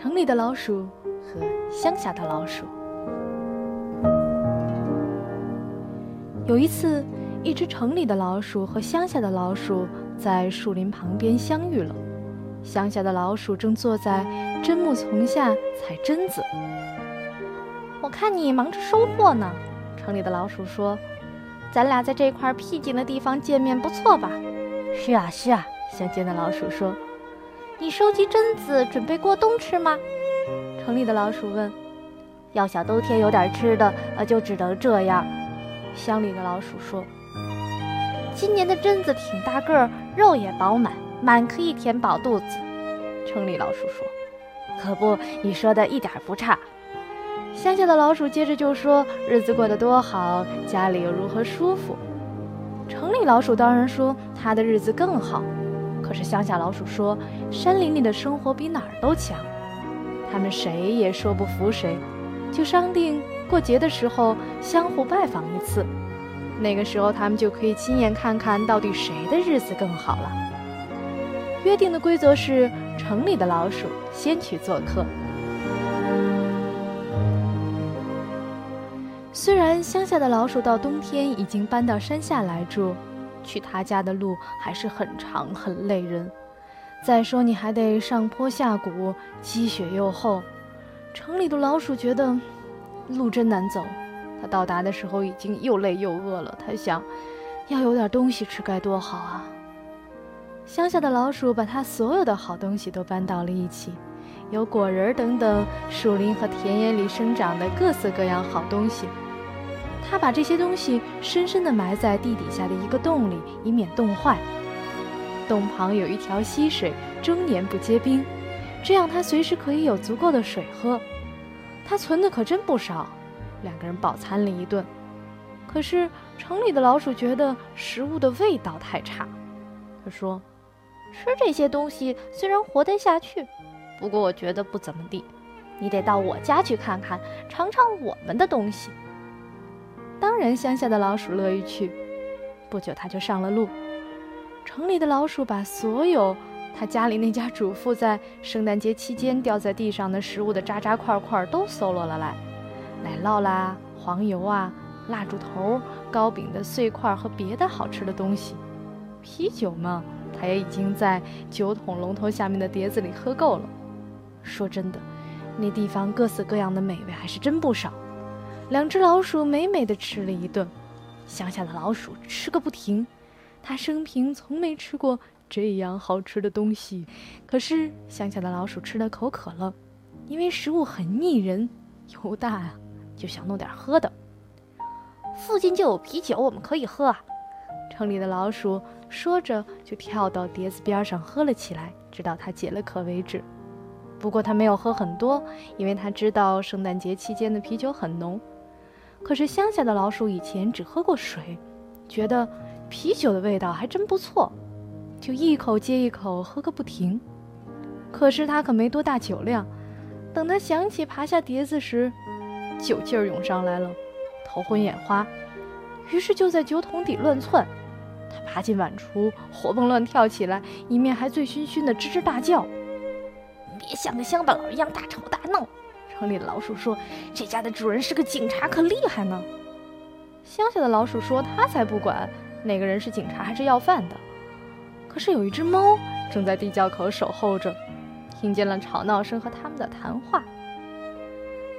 城里的老鼠和乡下的老鼠。有一次，一只城里的老鼠和乡下的老鼠在树林旁边相遇了。乡下的老鼠正坐在针木丛下采榛子。我看你忙着收获呢，城里的老鼠说：“咱俩在这块僻静的地方见面，不错吧？”“是啊，是啊。”乡间的老鼠说。“你收集榛子准备过冬吃吗？”城里的老鼠问。“要想冬天有点吃的，呃，就只能这样。”乡里的老鼠说：“今年的榛子挺大个儿，肉也饱满，满可以填饱肚子。”城里老鼠说：“可不，你说的一点不差。”乡下的老鼠接着就说：“日子过得多好，家里又如何舒服？”城里老鼠当然说他的日子更好，可是乡下老鼠说山林里的生活比哪儿都强。他们谁也说不服谁，就商定。过节的时候相互拜访一次，那个时候他们就可以亲眼看看到底谁的日子更好了。约定的规则是，城里的老鼠先去做客。虽然乡下的老鼠到冬天已经搬到山下来住，去他家的路还是很长很累人。再说你还得上坡下谷，积雪又厚，城里的老鼠觉得。路真难走，他到达的时候已经又累又饿了。他想，要有点东西吃该多好啊！乡下的老鼠把他所有的好东西都搬到了一起，有果仁等等树林和田野里生长的各色各样好东西。他把这些东西深深地埋在地底下的一个洞里，以免冻坏。洞旁有一条溪水，终年不结冰，这样他随时可以有足够的水喝。他存的可真不少，两个人饱餐了一顿。可是城里的老鼠觉得食物的味道太差。他说：“吃这些东西虽然活得下去，不过我觉得不怎么地。你得到我家去看看，尝尝我们的东西。”当然，乡下的老鼠乐意去。不久，他就上了路。城里的老鼠把所有……他家里那家主妇在圣诞节期间掉在地上的食物的渣渣块块都搜罗了来，奶酪啦、黄油啊、蜡烛头、糕饼的碎块和别的好吃的东西。啤酒嘛，他也已经在酒桶龙头下面的碟子里喝够了。说真的，那地方各色各样的美味还是真不少。两只老鼠美美的吃了一顿，乡下的老鼠吃个不停，他生平从没吃过。这样好吃的东西，可是乡下的老鼠吃的口渴了，因为食物很腻人，油大啊，就想弄点喝的。附近就有啤酒，我们可以喝啊。城里的老鼠说着，就跳到碟子边上喝了起来，直到它解了渴为止。不过他没有喝很多，因为他知道圣诞节期间的啤酒很浓。可是乡下的老鼠以前只喝过水，觉得啤酒的味道还真不错。就一口接一口喝个不停，可是他可没多大酒量。等他想起爬下碟子时，酒劲儿涌上来了，头昏眼花，于是就在酒桶底乱窜。他爬进碗橱，活蹦乱跳起来，一面还醉醺醺的吱吱大叫：“别像个乡巴佬一样大吵大闹！”城里的老鼠说：“这家的主人是个警察，可厉害呢。”乡下的老鼠说：“他才不管哪个人是警察还是要饭的。”可是有一只猫正在地窖口守候着，听见了吵闹声和他们的谈话。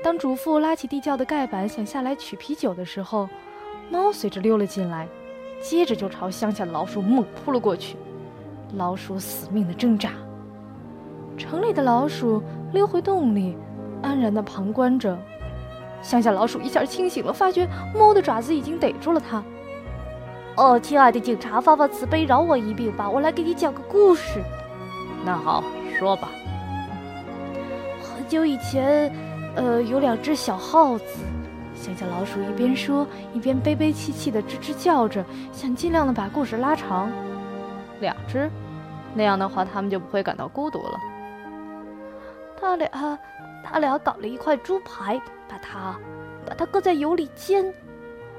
当主妇拉起地窖的盖板想下来取啤酒的时候，猫随着溜了进来，接着就朝乡下的老鼠猛扑了过去。老鼠死命的挣扎。城里的老鼠溜回洞里，安然的旁观着。乡下老鼠一下清醒了，发觉猫的爪子已经逮住了它。哦，亲爱的警察，发发慈悲，饶我一命吧！我来给你讲个故事。那好，说吧。很久以前，呃，有两只小耗子。乡下老鼠一边说，一边悲悲戚戚的吱吱叫着，想尽量的把故事拉长。两只，那样的话，他们就不会感到孤独了。他俩，他俩搞了一块猪排，把它，把它搁在油里煎。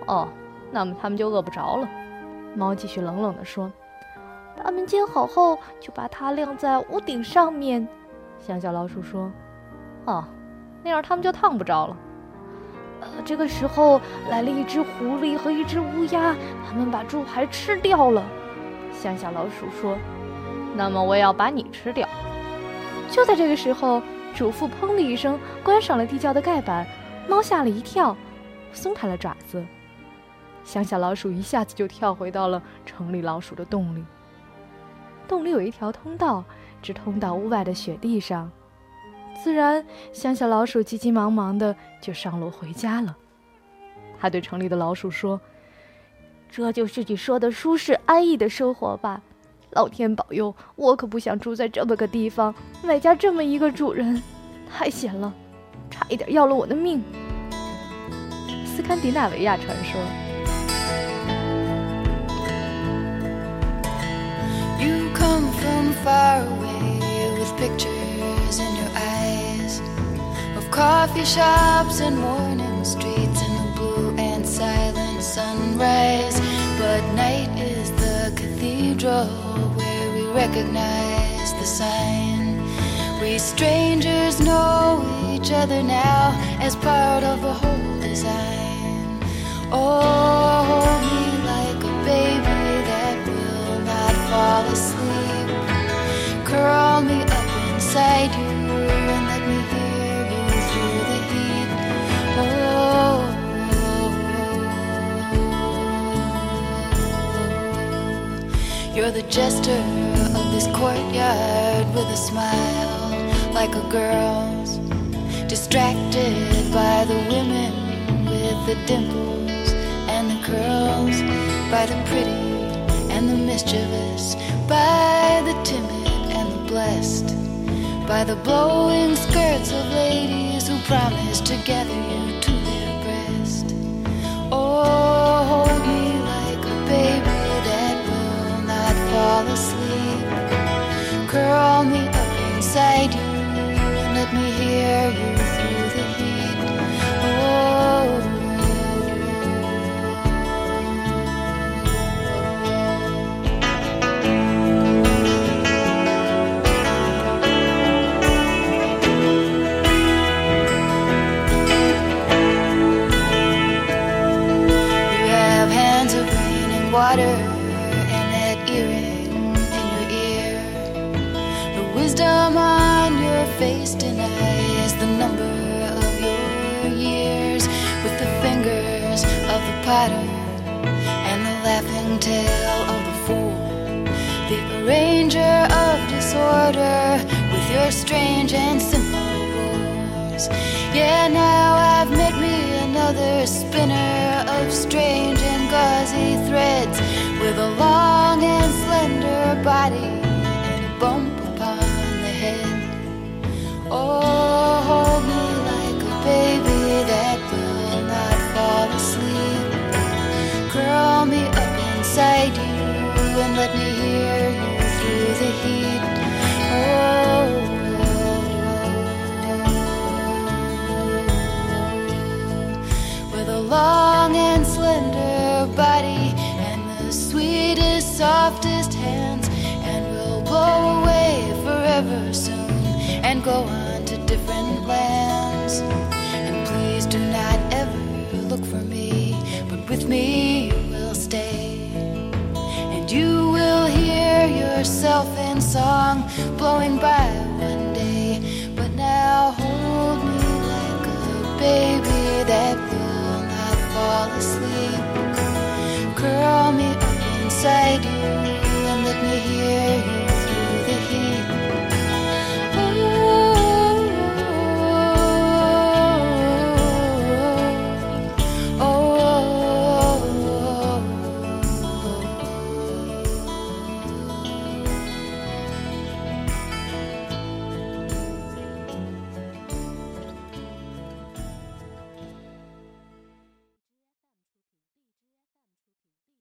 哦，那么他们就饿不着了。猫继续冷冷地说：“他们煎好后，就把它晾在屋顶上面。”乡下老鼠说：“哦，那样他们就烫不着了。呃，这个时候来了一只狐狸和一只乌鸦，他们把猪排吃掉了。乡下老鼠说：“那么我也要把你吃掉。”就在这个时候，主妇砰的一声关上了地窖的盖板，猫吓了一跳，松开了爪子。乡下老鼠一下子就跳回到了城里老鼠的洞里。洞里有一条通道，直通到屋外的雪地上。自然，乡下老鼠急急忙忙的就上楼回家了。他对城里的老鼠说：“这就是你说的舒适安逸的生活吧？老天保佑，我可不想住在这么个地方，外加这么一个主人，太险了，差一点要了我的命。”斯堪的纳维亚传说。You come from far away with pictures in your eyes of coffee shops and morning streets and the blue and silent sunrise. But night is the cathedral recognize the sign. We strangers know each other now as part of a whole design. Oh, hold me like a baby that will not fall asleep. Curl me up inside you and let me hear oh, You're the jester this courtyard with a smile like a girl's. Distracted by the women with the dimples and the curls, by the pretty and the mischievous, by the timid and the blessed, by the blowing skirts of ladies who promise to gather you to their breast. Oh, hold me like a baby that will not fall asleep all near. Face denies the number of your years with the fingers of the potter and the laughing tale of the fool. The arranger of disorder with your strange and simple rules. Yeah now i've met me another spinner of strange and gauzy threads let me hear you through the heat. Oh. With a long and slender body and the sweetest, softest hands, and we'll blow away forever soon and go on to different lands. And please do not ever look for me, but with me yourself in song blowing by one day. But now hold me like a baby that will not fall asleep. Curl me up inside you